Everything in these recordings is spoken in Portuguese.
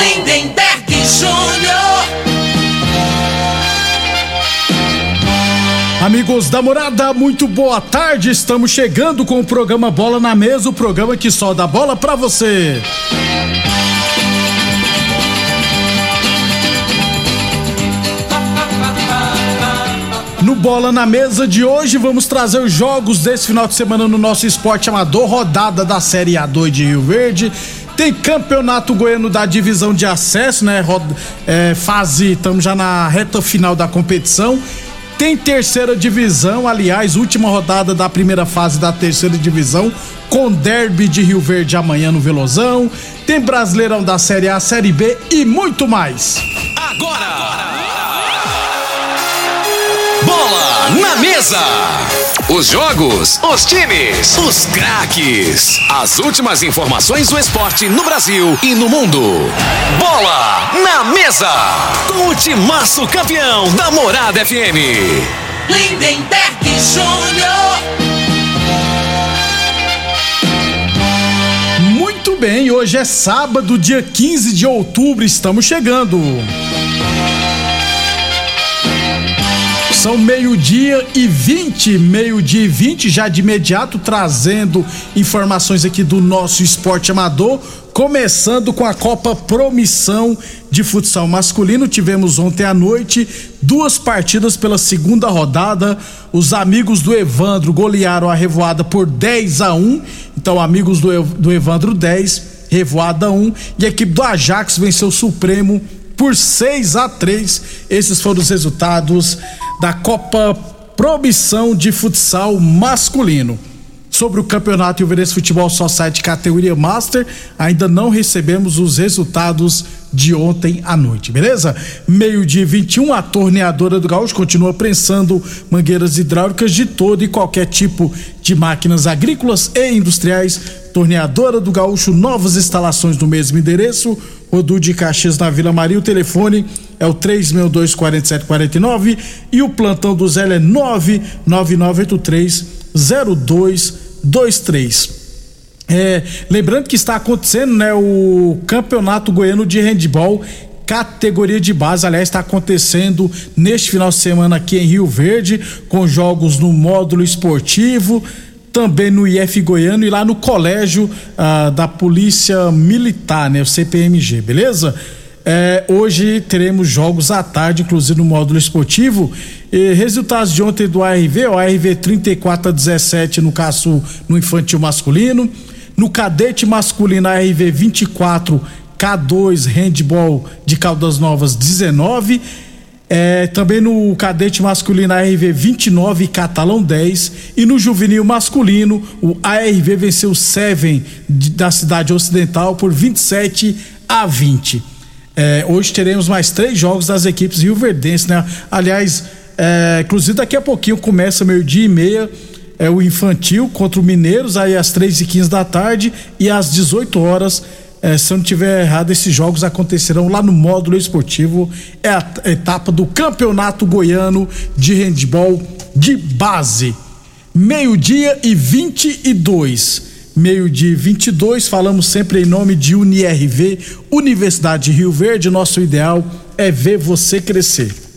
Lindenberg Júnior. Amigos da morada, muito boa tarde. Estamos chegando com o programa Bola na Mesa o programa que só dá bola pra você. No Bola na Mesa de hoje, vamos trazer os jogos desse final de semana no nosso esporte amador, rodada da Série A2 de Rio Verde. Tem campeonato goiano da divisão de acesso, né? É, fase, estamos já na reta final da competição. Tem terceira divisão, aliás, última rodada da primeira fase da terceira divisão, com derby de Rio Verde amanhã no Velozão. Tem Brasileirão da Série A, Série B e muito mais. Agora! Bola na mesa! Os jogos, os times, os craques. As últimas informações do esporte no Brasil e no mundo. Bola na mesa! Com o timaço campeão da Morada FM. Lindenberg Júnior. Muito bem, hoje é sábado, dia 15 de outubro, estamos chegando. São meio-dia e 20, meio-dia e 20, já de imediato trazendo informações aqui do nosso esporte amador. Começando com a Copa Promissão de Futsal Masculino. Tivemos ontem à noite duas partidas pela segunda rodada. Os amigos do Evandro golearam a revoada por 10 a 1. Então, amigos do, do Evandro 10, revoada 1. E a equipe do Ajax venceu o Supremo por 6 a 3. Esses foram os resultados da Copa Promissão de Futsal Masculino. Sobre o Campeonato Ilverense Futebol Society categoria Master, ainda não recebemos os resultados de ontem à noite, beleza? Meio-dia 21, a torneadora do Gaúcho continua prensando mangueiras hidráulicas de todo e qualquer tipo de máquinas agrícolas e industriais. Torneadora do Gaúcho, novas instalações no mesmo endereço. Rodu de Caxias na Vila Maria. O telefone é o 3624749 e o plantão do Zé é 99983 0223. É, lembrando que está acontecendo, né, o Campeonato Goiano de Handball categoria de base, aliás, está acontecendo neste final de semana aqui em Rio Verde, com jogos no módulo esportivo, também no IF Goiano e lá no colégio ah, da Polícia Militar, né, o CPMG, beleza? É, hoje teremos jogos à tarde, inclusive no módulo esportivo. E resultados de ontem do ARV, o ARV 34 a 17 no caso no infantil masculino. No cadete masculino, ARV 24 K2 Handball de Caldas Novas 19. É, também no cadete masculino ARV 29 Catalão 10 e no juvenil masculino o ARV venceu o Seven de, da cidade ocidental por 27 a 20. É, hoje teremos mais três jogos das equipes rioverdenses, né? Aliás, é, inclusive daqui a pouquinho começa meio-dia e meia é o infantil contra o Mineiros, aí às três e quinze da tarde e às 18 horas. É, se eu não tiver errado, esses jogos acontecerão lá no módulo esportivo. É a etapa do Campeonato Goiano de Handball de Base. Meio-dia e 22. Meio-dia e 22. Falamos sempre em nome de UniRV, Universidade de Rio Verde. Nosso ideal é ver você crescer.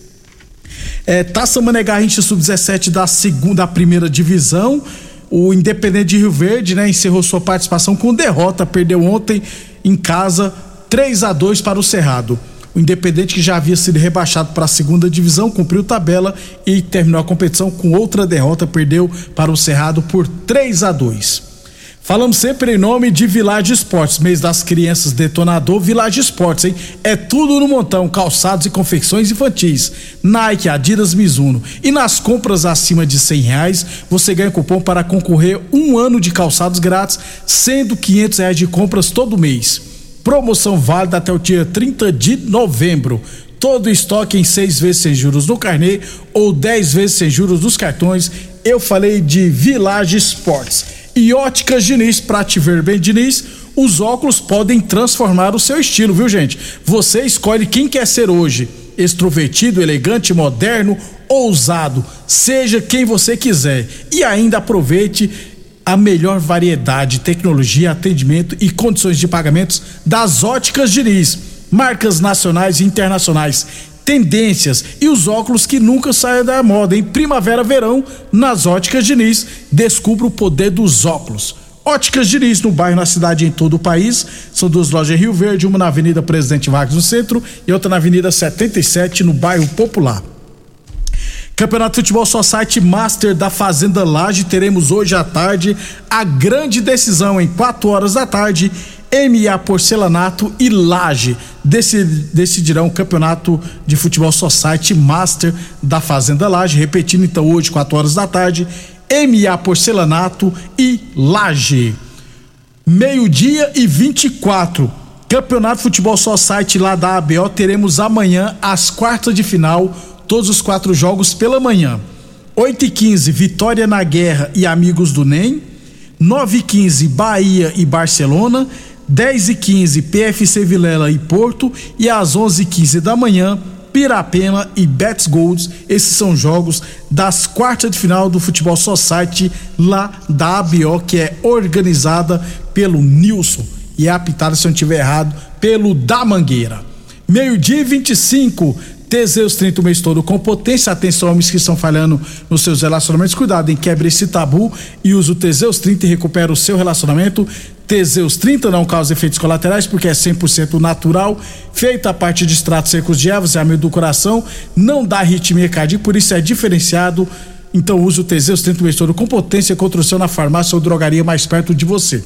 É, Taça Mané Garrincha Sub-17 da segunda, primeira divisão. O Independente de Rio Verde, né, encerrou sua participação com derrota, perdeu ontem em casa 3 a 2 para o Cerrado. O Independente, que já havia sido rebaixado para a segunda divisão, cumpriu tabela e terminou a competição com outra derrota, perdeu para o Cerrado por 3 a 2. Falamos sempre em nome de Village Esportes, mês das crianças detonador Village Esportes, hein? É tudo no montão, calçados e confecções infantis, Nike, Adidas, Mizuno. E nas compras acima de cem reais, você ganha cupom para concorrer um ano de calçados grátis, sendo quinhentos reais de compras todo mês. Promoção válida até o dia 30 de novembro. Todo estoque em seis vezes sem juros no carnê ou dez vezes sem juros nos cartões. Eu falei de Village Esportes. E Óticas Diniz, pra te ver bem, Diniz, os óculos podem transformar o seu estilo, viu, gente? Você escolhe quem quer ser hoje: extrovertido, elegante, moderno, ousado, seja quem você quiser. E ainda aproveite a melhor variedade, tecnologia, atendimento e condições de pagamentos das Óticas Diniz. Marcas nacionais e internacionais tendências e os óculos que nunca saem da moda. Em primavera, verão, nas óticas Diniz, descubra o poder dos óculos. Óticas Diniz, no bairro, na cidade e em todo o país. São duas lojas em Rio Verde, uma na Avenida Presidente Vargas no centro e outra na Avenida 77, no bairro Popular. Campeonato de Futebol Society Master da Fazenda Laje, teremos hoje à tarde a grande decisão em 4 horas da tarde MA Porcelanato e Laje decidirão o campeonato de futebol Society Master da Fazenda Laje, repetindo então hoje, 4 horas da tarde, MA Porcelanato e Laje. Meio-dia e 24. Campeonato de Futebol Society lá da ABO teremos amanhã às quartas de final, todos os quatro jogos pela manhã. 8 e 15 Vitória na Guerra e Amigos do NEM. 9 e 15 Bahia e Barcelona 10 e 15 PFC Vilela e Porto e às 11 e 15 da manhã Pirapema e Betts Golds. Esses são jogos das quartas de final do Futebol Society lá da ABO, que é organizada pelo Nilson e é apitada, se eu não estiver errado, pelo da Mangueira. Meio-dia e 25. Teseus 30 o mês todo com potência. Atenção, homens que estão falhando nos seus relacionamentos. Cuidado em quebre esse tabu e use o Teseus 30 e recupera o seu relacionamento. Teseus 30 não causa efeitos colaterais porque é 100% natural, feita a partir de extratos secos de ervas, é amigo do coração, não dá arritmia cardíaca, por isso é diferenciado. Então use o Teseus 30 mês todo com potência contra o seu na farmácia ou drogaria mais perto de você.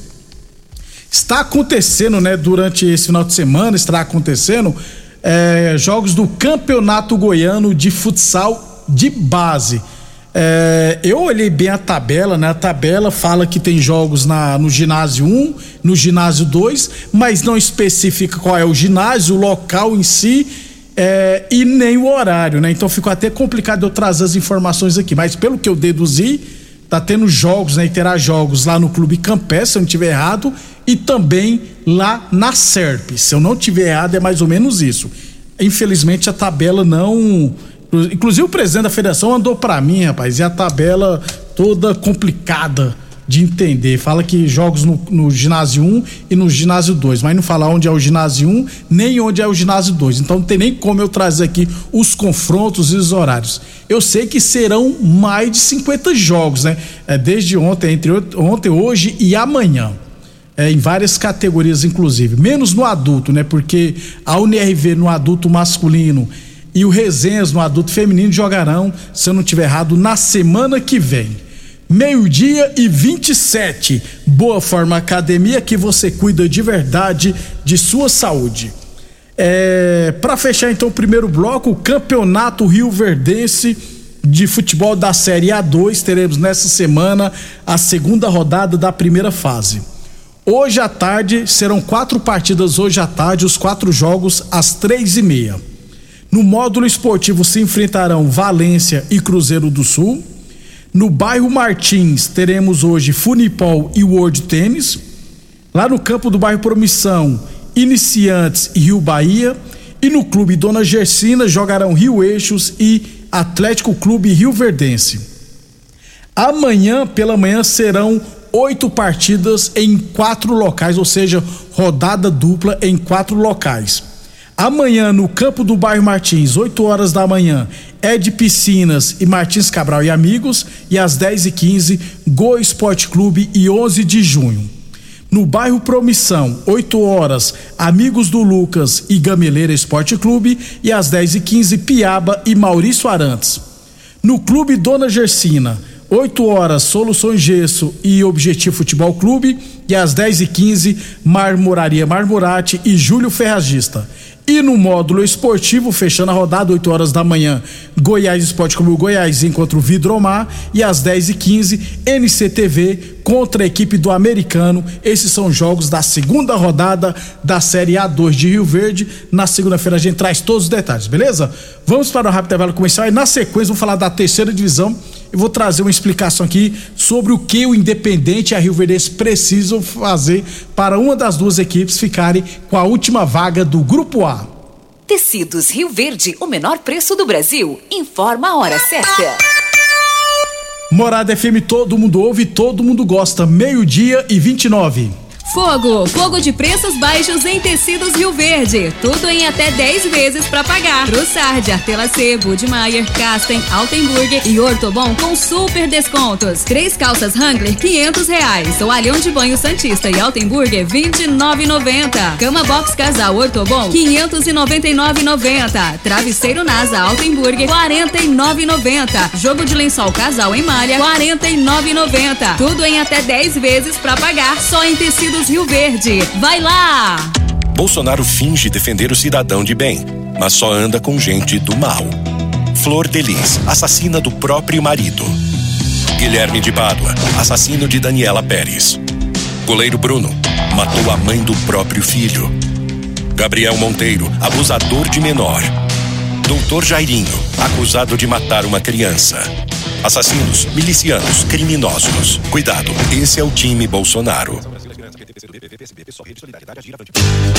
Está acontecendo, né, durante esse final de semana, está acontecendo é, jogos do Campeonato Goiano de Futsal de Base. É, eu olhei bem a tabela, né? A tabela fala que tem jogos na, no ginásio 1, no ginásio 2, mas não especifica qual é o ginásio, o local em si é, e nem o horário, né? Então ficou até complicado eu trazer as informações aqui, mas pelo que eu deduzi, tá tendo jogos, né? E terá jogos lá no Clube Campé, se eu não estiver errado, e também lá na SERP. Se eu não estiver errado, é mais ou menos isso. Infelizmente a tabela não Inclusive o presidente da federação andou para mim, rapaz, e a tabela toda complicada de entender. Fala que jogos no, no, ginásio 1 e no ginásio 2, mas não fala onde é o ginásio 1 nem onde é o ginásio 2. Então não tem nem como eu trazer aqui os confrontos e os horários. Eu sei que serão mais de 50 jogos, né? É, desde ontem, entre ontem, hoje e amanhã. É, em várias categorias, inclusive. Menos no adulto, né? Porque a UNRV no adulto masculino e o Resenhas no adulto feminino jogarão, se eu não estiver errado, na semana que vem. Meio-dia e 27. Boa Forma Academia que você cuida de verdade de sua saúde. É, Para fechar então o primeiro bloco, o Campeonato Rio Verdense de futebol da Série A2. Teremos nessa semana a segunda rodada da primeira fase. Hoje à tarde serão quatro partidas. Hoje à tarde, os quatro jogos às três e meia. No módulo esportivo se enfrentarão Valência e Cruzeiro do Sul. No bairro Martins teremos hoje Funipol e World Tênis. Lá no campo do bairro Promissão, Iniciantes e Rio Bahia. E no clube Dona Gersina jogarão Rio Eixos e Atlético Clube Rio Verdense. Amanhã pela manhã serão oito partidas em quatro locais, ou seja, rodada dupla em quatro locais. Amanhã, no campo do bairro Martins, 8 horas da manhã, de Piscinas e Martins Cabral e Amigos. E às 10 e 15 Go Esporte Clube e 11 de junho. No bairro Promissão, 8 horas, Amigos do Lucas e Gameleira Esporte Clube. E às 10h15, Piaba e Maurício Arantes. No Clube Dona Gersina, 8 horas, Soluções Gesso e Objetivo Futebol Clube. E às 10h15, Marmoraria Marmorate e Júlio Ferragista. E no módulo esportivo, fechando a rodada, 8 horas da manhã, Goiás Esporte Clube Goiás contra o Vidromar. E às 10h15, NCTV contra a equipe do Americano. Esses são jogos da segunda rodada da Série A2 de Rio Verde. Na segunda-feira a gente traz todos os detalhes, beleza? Vamos para o rápido intervalo comercial e na sequência vou falar da terceira divisão eu vou trazer uma explicação aqui sobre o que o Independente e a Rio Verde precisam fazer para uma das duas equipes ficarem com a última vaga do Grupo A. Tecidos Rio Verde, o menor preço do Brasil. Informa a hora certa. Morada FM, todo mundo ouve, todo mundo gosta. Meio-dia e 29. Fogo, fogo de preços baixos em tecidos Rio Verde. Tudo em até 10 vezes para pagar. Trussard, Artelacê, Budmeier, Casten, Altenburger e Ortobon com super descontos. Três calças Wrangler, 500 reais. Toalhão de banho Santista e Altenburger, 29,90. Cama Box Casal Ortobon, 599,90. Travesseiro NASA Altenburger, 49,90. Jogo de lençol Casal em malha, 49,90. Tudo em até 10 vezes para pagar só em Rio Verde. Vai lá! Bolsonaro finge defender o cidadão de bem, mas só anda com gente do mal. Flor Delis, assassina do próprio marido. Guilherme de Pádua, assassino de Daniela Pérez. Goleiro Bruno, matou a mãe do próprio filho. Gabriel Monteiro, abusador de menor. Doutor Jairinho, acusado de matar uma criança. Assassinos, milicianos, criminosos. Cuidado, esse é o time Bolsonaro solidariedade agir avante.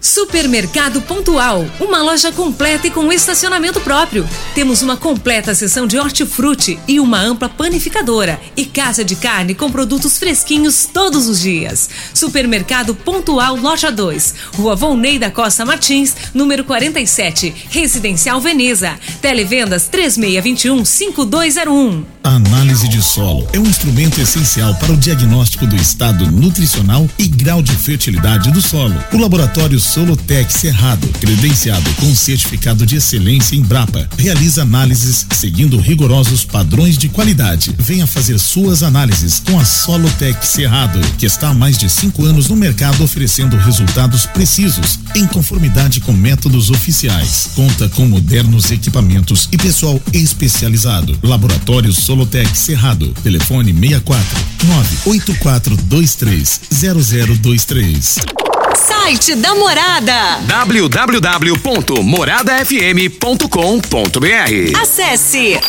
Supermercado Pontual, uma loja completa e com estacionamento próprio. Temos uma completa seção de hortifruti e uma ampla panificadora e casa de carne com produtos fresquinhos todos os dias. Supermercado Pontual Loja 2, Rua Volney da Costa Martins, número 47, Residencial Veneza. Televendas 3621 5201. A análise de solo é um instrumento essencial para o diagnóstico do estado nutricional e grau de fertilidade do solo. O laboratório Solotec Cerrado, credenciado com certificado de excelência em Brapa, realiza análises seguindo rigorosos padrões de qualidade. Venha fazer suas análises com a Solotec Cerrado, que está há mais de cinco anos no mercado oferecendo resultados precisos, em conformidade com métodos oficiais. Conta com modernos equipamentos e pessoal especializado. Laboratório Solotec Cerrado. Telefone 64 98423 0023. Site da Morada www.moradafm.com.br Acesse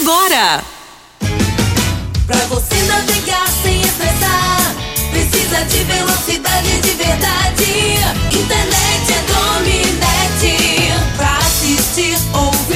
agora. Pra você navegar sem estressar, precisa de velocidade de verdade. Internet é Dominete. Pra assistir, ouvir,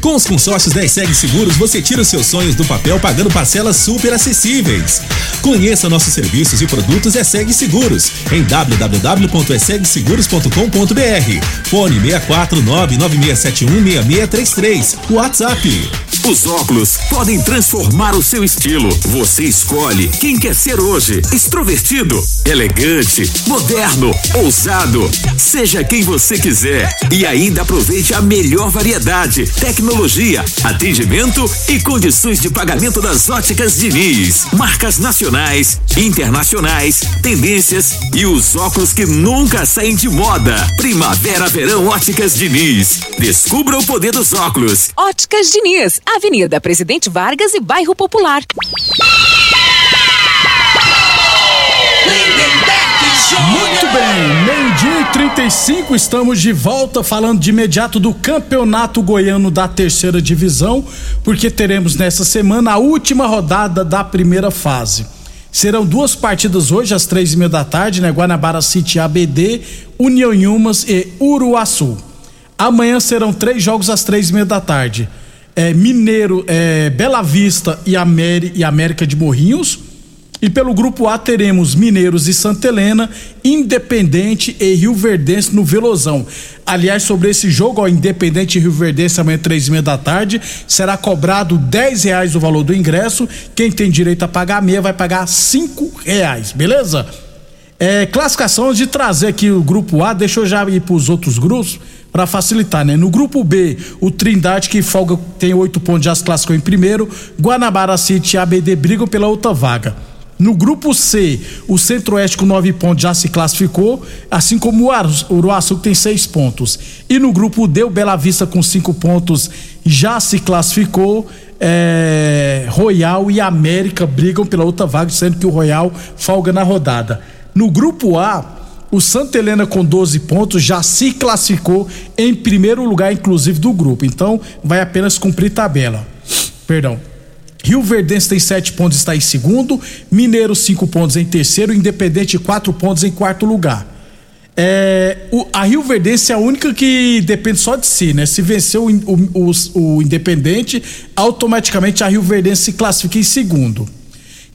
Com os consórcios da ESEG Seguros, você tira os seus sonhos do papel pagando parcelas super acessíveis. Conheça nossos serviços e produtos ESEG Seguros em www.esegseguros.com.br. Fone 64996716633. WhatsApp. Os óculos podem transformar o seu estilo. Você escolhe quem quer ser hoje. Extrovertido, elegante, moderno, ousado. Seja quem você quiser. E ainda aproveite a melhor variedade, tecnologia, atendimento e condições de pagamento das óticas Diniz. Marcas nacionais, internacionais, tendências e os óculos que nunca saem de moda. Primavera, verão, óticas Diniz. Descubra o poder dos óculos. Óticas Diniz, Avenida Presidente Vargas e Bairro Popular. Muito bem, meio-dia e 35, estamos de volta falando de imediato do Campeonato Goiano da Terceira Divisão, porque teremos nessa semana a última rodada da primeira fase. Serão duas partidas hoje, às três e meia da tarde, né? Guanabara City ABD, União Yumas e Uruaçu. Amanhã serão três jogos às três e meia da tarde. É, Mineiro, é, Bela Vista e, Ameri, e América de Morrinhos. E pelo grupo A teremos Mineiros e Santa Helena, Independente e Rio Verdense no Velozão. Aliás, sobre esse jogo, ó, Independente e Rio Verdense, amanhã três e meia da tarde, será cobrado dez reais o valor do ingresso. Quem tem direito a pagar meia vai pagar cinco reais, beleza? É, classificação de trazer aqui o grupo A, deixa eu já ir para os outros grupos para facilitar, né? No grupo B, o Trindade que folga tem oito pontos já se classificou em primeiro, Guanabara City e ABD brigam pela outra vaga. No grupo C, o Centro-Oeste com nove pontos já se classificou, assim como o Uruaçu que tem seis pontos. E no grupo D, o Bela Vista com cinco pontos já se classificou. É, Royal e América brigam pela outra vaga, sendo que o Royal folga na rodada. No grupo A, o Santa Helena com 12 pontos já se classificou em primeiro lugar, inclusive, do grupo. Então, vai apenas cumprir tabela. Perdão. Rio Verdense tem sete pontos, está em segundo. Mineiro, cinco pontos em terceiro. Independente, quatro pontos em quarto lugar. É, o, a Rio Verdense é a única que depende só de si, né? Se vencer o, o, o Independente, automaticamente a Rio Verdense se classifica em segundo.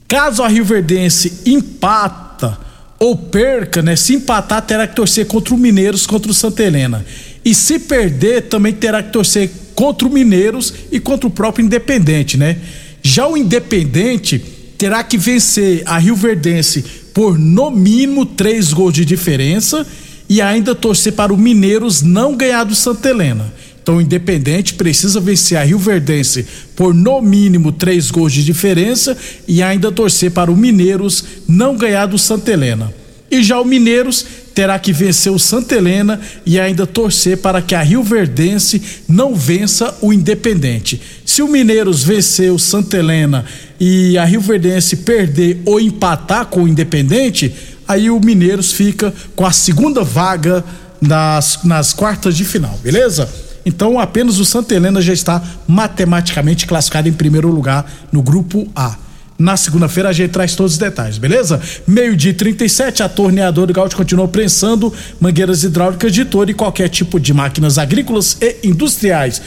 Caso a Rio Verdense empata ou perca, né? Se empatar, terá que torcer contra o Mineiros, contra o Santa Helena. E se perder, também terá que torcer contra o Mineiros e contra o próprio Independente, né? Já o Independente terá que vencer a Rio Verdense por no mínimo três gols de diferença e ainda torcer para o Mineiros não ganhar do Santa Helena. Então o Independente precisa vencer a Rio Verdense por no mínimo três gols de diferença e ainda torcer para o Mineiros não ganhar do Santa Helena. E já o Mineiros terá que vencer o Santa Helena e ainda torcer para que a Rio Verdense não vença o Independente. Se o Mineiros vencer o Santa Helena e a Rio Verdense perder ou empatar com o Independente, aí o Mineiros fica com a segunda vaga nas, nas quartas de final, beleza? Então apenas o Santa Helena já está matematicamente classificado em primeiro lugar no grupo A. Na segunda-feira a gente traz todos os detalhes, beleza? Meio-dia 37, a torneadora Gaúcho continua prensando mangueiras hidráulicas de todo e qualquer tipo de máquinas agrícolas e industriais.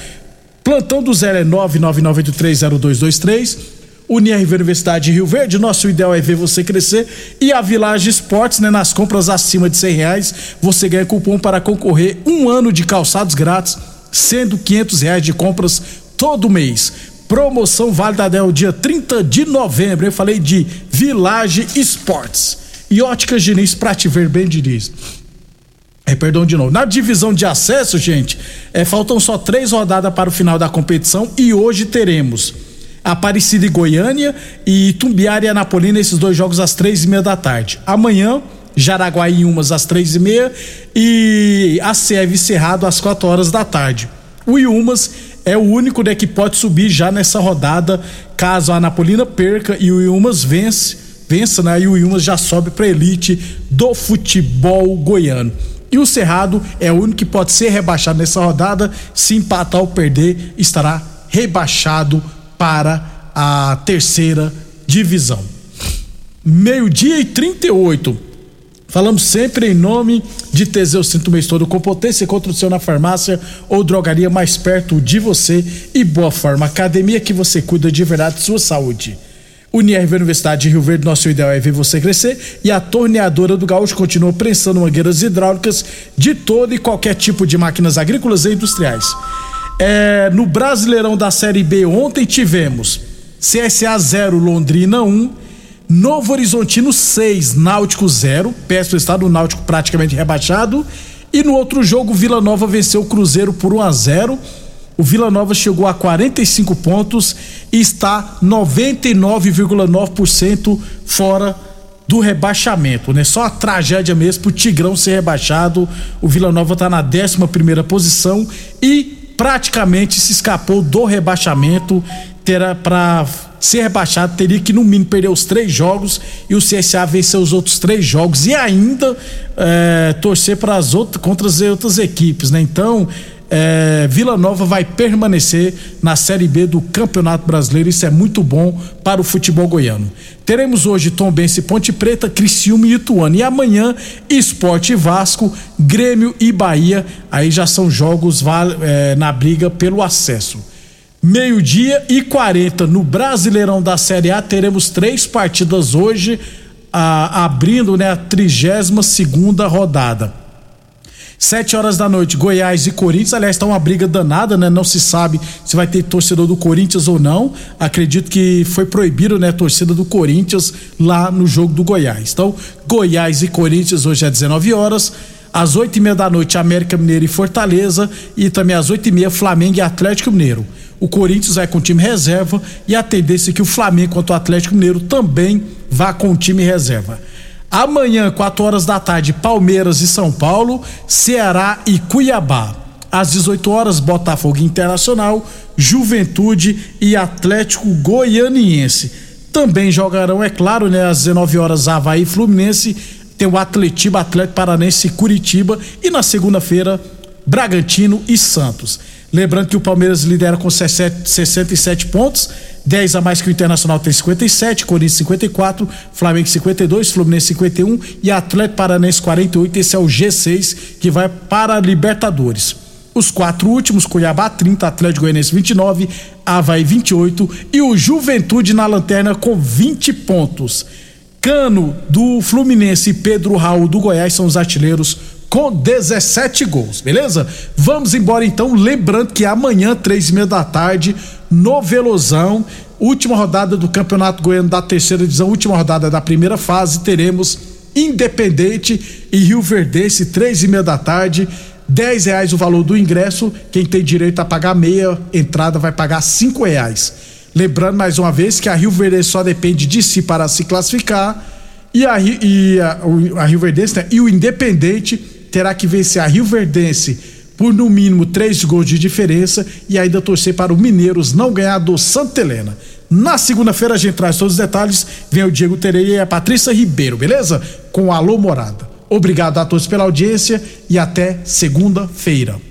Plantão do zero é 999830223. Unirv Universidade de Rio Verde, nosso ideal é ver você crescer. E a Village Esportes, né? Nas compras acima de cem reais, você ganha cupom para concorrer um ano de calçados grátis sendo 500 reais de compras todo mês. Promoção válida até o dia 30 de novembro. Eu falei de Village Esportes. E Óticas Diniz ver bem, Diniz. É, perdão de novo. Na divisão de acesso, gente, é, faltam só três rodadas para o final da competição e hoje teremos Aparecida e Goiânia e Tumbiara e Anapolina, esses dois jogos às três e meia da tarde. Amanhã, Jaraguai e Umas às três e meia e a Serve Cerrado às quatro horas da tarde. O Iumas é o único né, que pode subir já nessa rodada, caso a Anapolina perca e o Iumas vence, vença, né? E o Iumas já sobe para elite do futebol goiano. E o Cerrado é o único que pode ser rebaixado nessa rodada. Se empatar ou perder, estará rebaixado para a terceira divisão. Meio-dia e 38. Falamos sempre em nome de Teseus 30 mês todo com potência contra o seu na farmácia ou drogaria mais perto de você e Boa Forma Academia que você cuida de verdade de sua saúde. Unirv Universidade de Rio Verde, nosso ideal é ver você crescer e a torneadora do Gaúcho continua prensando mangueiras hidráulicas de todo e qualquer tipo de máquinas agrícolas e industriais. É, no Brasileirão da Série B ontem tivemos CSA 0, Londrina 1, Novo Horizontino 6, Náutico 0, péssimo estado, o Náutico praticamente rebaixado. E no outro jogo, Vila Nova venceu o Cruzeiro por 1 a 0 o Vila Nova chegou a 45 pontos e está 99,9% fora do rebaixamento, né? Só a tragédia mesmo pro Tigrão ser rebaixado. O Vila Nova está na 11 primeira posição e praticamente se escapou do rebaixamento. Terá para ser rebaixado teria que no mínimo perder os três jogos e o CSA vencer os outros três jogos e ainda é, torcer para as outras contra as outras equipes, né? Então é, Vila Nova vai permanecer na Série B do Campeonato Brasileiro. Isso é muito bom para o futebol goiano. Teremos hoje Tombense, Ponte Preta, Criciúma e Ituano. E amanhã, Esporte Vasco, Grêmio e Bahia. Aí já são jogos é, na briga pelo acesso. Meio-dia e 40 no Brasileirão da Série A. Teremos três partidas hoje, a, abrindo né, a 32 segunda rodada. Sete horas da noite, Goiás e Corinthians. Aliás, está uma briga danada, né? Não se sabe se vai ter torcedor do Corinthians ou não. Acredito que foi proibido, né? A torcida do Corinthians lá no jogo do Goiás. Então, Goiás e Corinthians hoje às 19 horas. Às oito e meia da noite, América Mineiro e Fortaleza. E também às oito e meia, Flamengo e Atlético Mineiro. O Corinthians vai com o time reserva e a tendência é que o Flamengo quanto o Atlético Mineiro também vá com o time reserva. Amanhã, 4 horas da tarde, Palmeiras e São Paulo, Ceará e Cuiabá. Às 18 horas, Botafogo Internacional, Juventude e Atlético Goianiense. Também jogarão, é claro, né, às 19 horas, Havaí Fluminense, tem o Atletiba, Atlético Paranense e Curitiba. E na segunda-feira, Bragantino e Santos. Lembrando que o Palmeiras lidera com 67 pontos, 10 a mais que o Internacional tem 57, Corinthians 54, Flamengo 52, Fluminense 51 e Atlético Paranense 48. Esse é o G6 que vai para a Libertadores. Os quatro últimos, Cuiabá 30, Atlético Goianiense 29, Havaí 28 e o Juventude na lanterna com 20 pontos. Cano do Fluminense e Pedro Raul do Goiás são os artilheiros com 17 gols, beleza? Vamos embora então, lembrando que amanhã, três e meia da tarde, no Velozão, última rodada do Campeonato Goiano da terceira divisão, última rodada da primeira fase, teremos Independente e Rio Verdense, três e meia da tarde, dez reais o valor do ingresso, quem tem direito a pagar meia entrada vai pagar cinco reais. Lembrando mais uma vez que a Rio Verde só depende de si para se classificar e a, e a, a Rio Verdense né, e o Independente terá que vencer a Rio Verdense por no mínimo três gols de diferença e ainda torcer para o Mineiros não ganhar do Santa Helena. Na segunda-feira a gente traz todos os detalhes. Vem o Diego Tereia e a Patrícia Ribeiro, beleza? Com Alô Morada. Obrigado a todos pela audiência e até segunda-feira.